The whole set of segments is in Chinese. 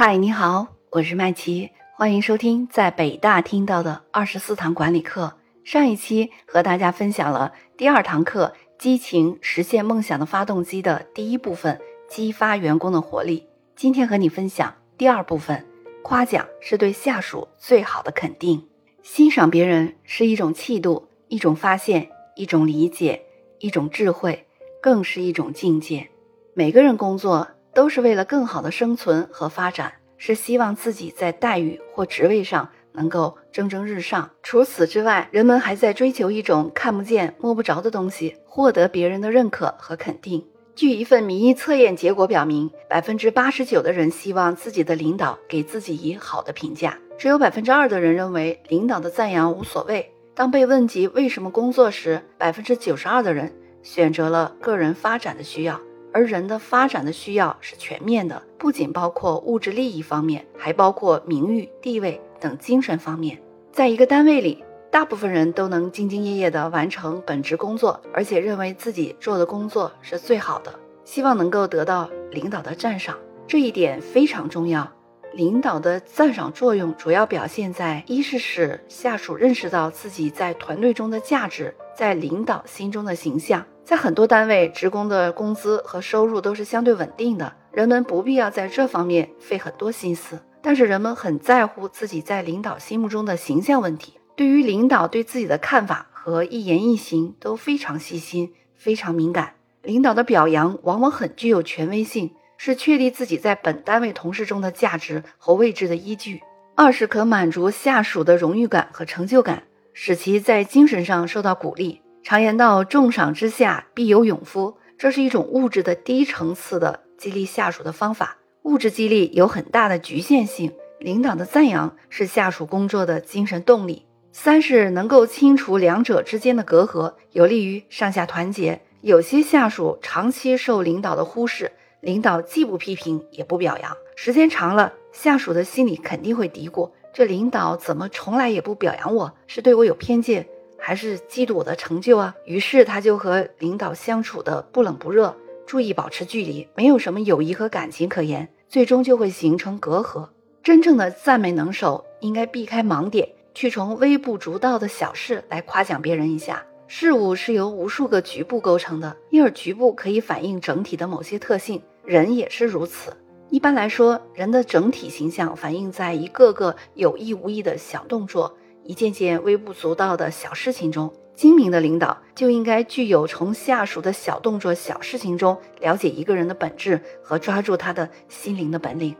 嗨，你好，我是麦琪，欢迎收听在北大听到的二十四堂管理课。上一期和大家分享了第二堂课“激情实现梦想的发动机”的第一部分，激发员工的活力。今天和你分享第二部分，夸奖是对下属最好的肯定。欣赏别人是一种气度，一种发现，一种理解，一种智慧，更是一种境界。每个人工作。都是为了更好的生存和发展，是希望自己在待遇或职位上能够蒸蒸日上。除此之外，人们还在追求一种看不见摸不着的东西，获得别人的认可和肯定。据一份民意测验结果表明，百分之八十九的人希望自己的领导给自己以好的评价，只有百分之二的人认为领导的赞扬无所谓。当被问及为什么工作时，百分之九十二的人选择了个人发展的需要。而人的发展的需要是全面的，不仅包括物质利益方面，还包括名誉、地位等精神方面。在一个单位里，大部分人都能兢兢业业地完成本职工作，而且认为自己做的工作是最好的，希望能够得到领导的赞赏。这一点非常重要。领导的赞赏作用主要表现在：一是使下属认识到自己在团队中的价值，在领导心中的形象。在很多单位，职工的工资和收入都是相对稳定的，人们不必要在这方面费很多心思。但是人们很在乎自己在领导心目中的形象问题，对于领导对自己的看法和一言一行都非常细心、非常敏感。领导的表扬往往很具有权威性，是确立自己在本单位同事中的价值和位置的依据。二是可满足下属的荣誉感和成就感，使其在精神上受到鼓励。常言道：“重赏之下必有勇夫。”这是一种物质的低层次的激励下属的方法。物质激励有很大的局限性，领导的赞扬是下属工作的精神动力。三是能够清除两者之间的隔阂，有利于上下团结。有些下属长期受领导的忽视，领导既不批评也不表扬，时间长了，下属的心里肯定会嘀咕：这领导怎么从来也不表扬我？是对我有偏见？还是嫉妒我的成就啊？于是他就和领导相处的不冷不热，注意保持距离，没有什么友谊和感情可言，最终就会形成隔阂。真正的赞美能手，应该避开盲点，去从微不足道的小事来夸奖别人一下。事物是由无数个局部构成的，因而局部可以反映整体的某些特性，人也是如此。一般来说，人的整体形象反映在一个个有意无意的小动作。一件件微不足道的小事情中，精明的领导就应该具有从下属的小动作、小事情中了解一个人的本质和抓住他的心灵的本领。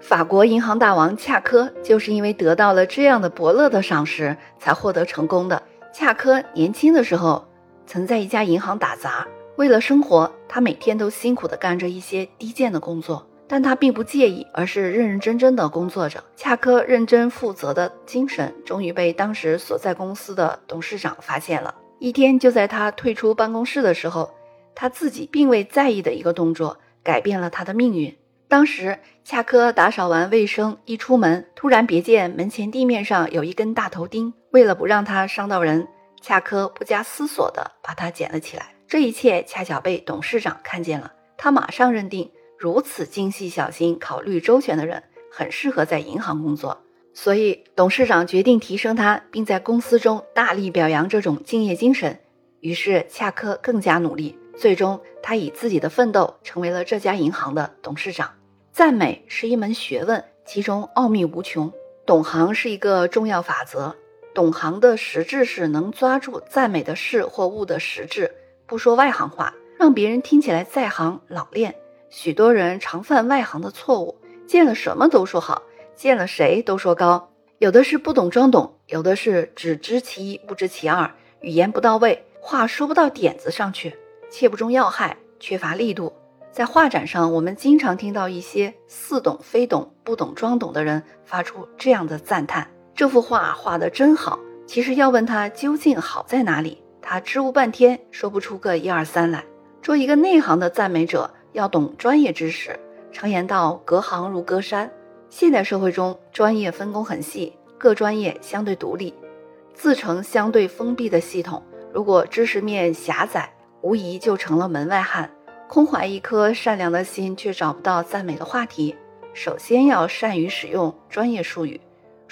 法国银行大王恰科就是因为得到了这样的伯乐的赏识，才获得成功的。恰科年轻的时候曾在一家银行打杂，为了生活，他每天都辛苦地干着一些低贱的工作。但他并不介意，而是认认真真的工作着。恰科认真负责的精神，终于被当时所在公司的董事长发现了。一天，就在他退出办公室的时候，他自己并未在意的一个动作，改变了他的命运。当时，恰科打扫完卫生，一出门，突然别见门前地面上有一根大头钉。为了不让它伤到人，恰科不加思索地把它捡了起来。这一切恰巧被董事长看见了，他马上认定。如此精细小心、考虑周全的人，很适合在银行工作。所以，董事长决定提升他，并在公司中大力表扬这种敬业精神。于是，恰科更加努力，最终他以自己的奋斗成为了这家银行的董事长。赞美是一门学问，其中奥秘无穷。懂行是一个重要法则。懂行的实质是能抓住赞美的事或物的实质，不说外行话，让别人听起来在行老练。许多人常犯外行的错误，见了什么都说好，见了谁都说高。有的是不懂装懂，有的是只知其一不知其二，语言不到位，话说不到点子上去，切不中要害，缺乏力度。在画展上，我们经常听到一些似懂非懂、不懂装懂的人发出这样的赞叹：“这幅画画得真好。”其实要问他究竟好在哪里，他支吾半天说不出个一二三来。做一个内行的赞美者。要懂专业知识。常言道：“隔行如隔山。”现代社会中，专业分工很细，各专业相对独立，自成相对封闭的系统。如果知识面狭窄，无疑就成了门外汉，空怀一颗善良的心，却找不到赞美的话题。首先要善于使用专业术语。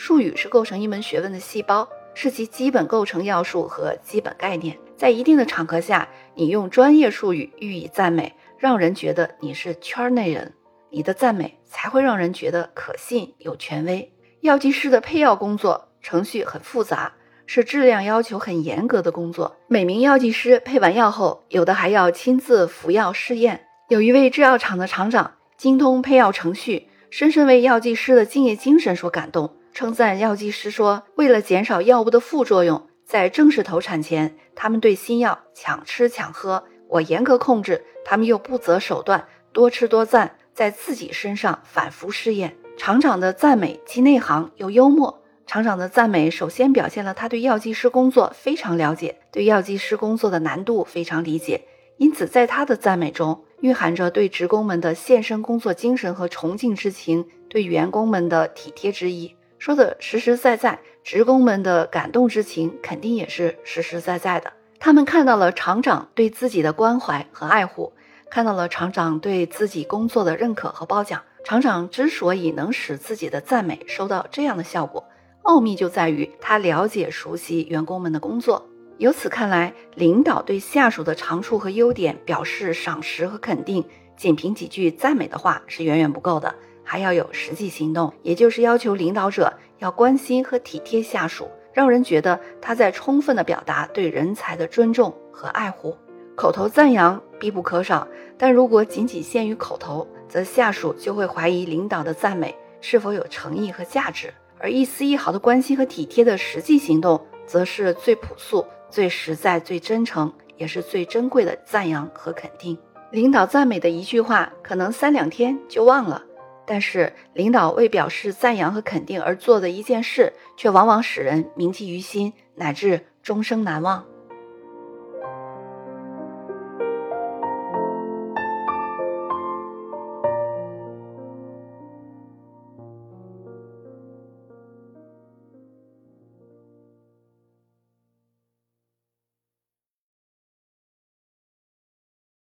术语是构成一门学问的细胞，是其基本构成要素和基本概念。在一定的场合下，你用专业术语予以赞美，让人觉得你是圈内人，你的赞美才会让人觉得可信有权威。药剂师的配药工作程序很复杂，是质量要求很严格的工作。每名药剂师配完药后，有的还要亲自服药试验。有一位制药厂的厂长精通配药程序，深深为药剂师的敬业精神所感动。称赞药剂师说：“为了减少药物的副作用，在正式投产前，他们对新药抢吃抢喝，我严格控制，他们又不择手段，多吃多赞，在自己身上反复试验。”厂长的赞美既内行又幽默。厂长的赞美首先表现了他对药剂师工作非常了解，对药剂师工作的难度非常理解，因此在他的赞美中蕴含着对职工们的献身工作精神和崇敬之情，对员工们的体贴之意。说的实实在在，职工们的感动之情肯定也是实实在在的。他们看到了厂长对自己的关怀和爱护，看到了厂长对自己工作的认可和褒奖。厂长之所以能使自己的赞美收到这样的效果，奥秘就在于他了解熟悉员工们的工作。由此看来，领导对下属的长处和优点表示赏识和肯定，仅凭几句赞美的话是远远不够的。还要有实际行动，也就是要求领导者要关心和体贴下属，让人觉得他在充分的表达对人才的尊重和爱护。口头赞扬必不可少，但如果仅仅限于口头，则下属就会怀疑领导的赞美是否有诚意和价值。而一丝一毫的关心和体贴的实际行动，则是最朴素、最实在、最真诚，也是最珍贵的赞扬和肯定。领导赞美的一句话，可能三两天就忘了。但是，领导为表示赞扬和肯定而做的一件事，却往往使人铭记于心，乃至终生难忘。